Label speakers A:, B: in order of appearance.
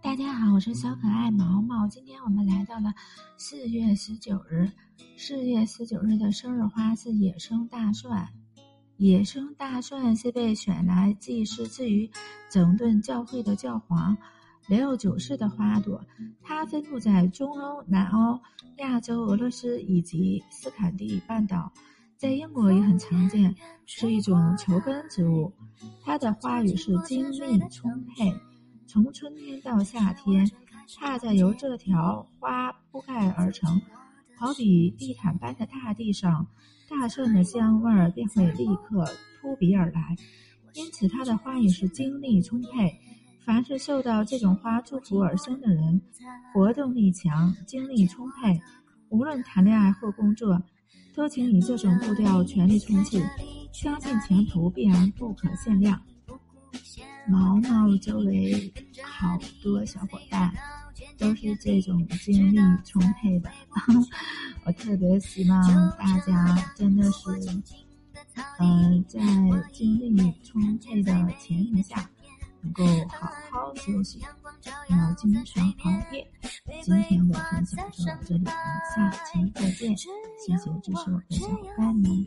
A: 大家好，我是小可爱毛毛。今天我们来到了四月十九日。四月十九日的生日花是野生大蒜。野生大蒜是被选来祭祀至于整顿教会的教皇雷奥九世的花朵。它分布在中欧、南欧、亚洲、俄罗斯以及斯堪的半岛，在英国也很常见，是一种球根植物。它的花语是精力充沛。从春天到夏天，它在由这条花铺盖而成，好比地毯般的大地上，大蒜的香味儿便会立刻扑鼻而来。因此，它的花语是精力充沛。凡是受到这种花祝福而生的人，活动力强，精力充沛，无论谈恋爱或工作，都请以这种步调全力冲刺，相信前途必然不可限量。毛毛周围好多小伙伴都是这种精力充沛的，我特别希望大家真的是，呃，在精力充沛的前提下，能够好好休息，要经常熬夜。今天的分享就到这里，我们下期再见，谢谢支持我的小伙伴们。